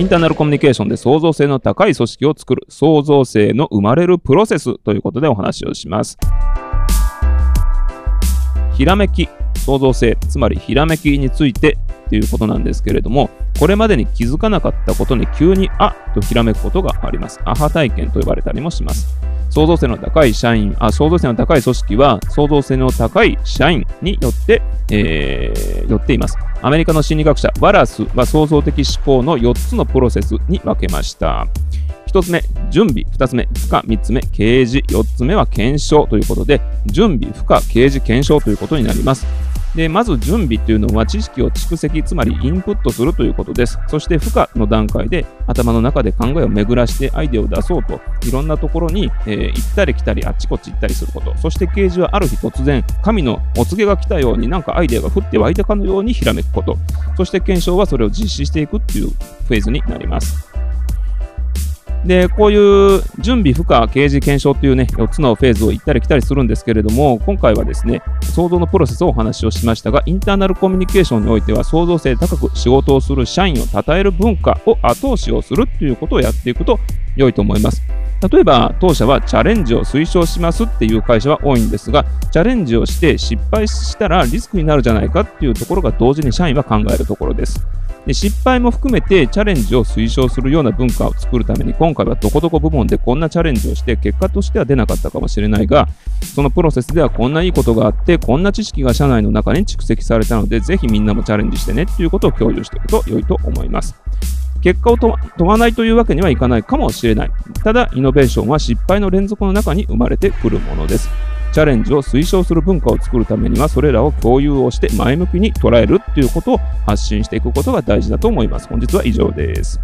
インターナルコミュニケーションで創造性の高い組織を作る創造性の生まれるプロセスということでお話をします。ひらめき、創造性、つまりひらめきについてということなんですけれども、これまでに気づかなかったことに急にあっとひらめくことがあります。アハ体験と呼ばれたりもします。創造性の高い社員、あ創造性の高い組織は創造性の高い社員によって、えー、よっています。アメリカの心理学者ワラスは創造的思考の4つのプロセスに分けました。1つ目、準備。2つ目、負荷。3つ目、掲示。4つ目は検証ということで、準備、負荷、掲示、検証ということになります。で、まず準備というのは知識を蓄積、つまりインプットするということです。そして負荷の段階で頭の中で考えを巡らしてアイデアを出そうと、いろんなところに、えー、行ったり来たりあっちこっち行ったりすること。そして掲示はある日突然、神のお告げが来たようになんかアイデアが降って湧いたかのようにひらめくこと。そして検証はそれを実施していくっていうフェーズになります。で、こういう準備、負荷、刑事検証というね、4つのフェーズを行ったり来たりするんですけれども、今回はですね、創造のプロセスをお話をしましたが、インターナルコミュニケーションにおいては、創造性高く仕事をする社員を称える文化を後押しをするということをやっていくと良いと思います。例えば、当社はチャレンジを推奨しますっていう会社は多いんですが、チャレンジをして失敗したらリスクになるじゃないかっていうところが同時に社員は考えるところです。で失敗も含めてチャレンジを推奨するような文化を作るために今回はどこどこ部門でこんなチャレンジをして結果としては出なかったかもしれないがそのプロセスではこんないいことがあってこんな知識が社内の中に蓄積されたのでぜひみんなもチャレンジしてねっていうことを共有していくと良いと思います結果を問わないというわけにはいかないかもしれないただイノベーションは失敗の連続の中に生まれてくるものですチャレンジを推奨する文化を作るためにはそれらを共有をして前向きに捉えるということを発信していくことが大事だと思います。本日は以上です。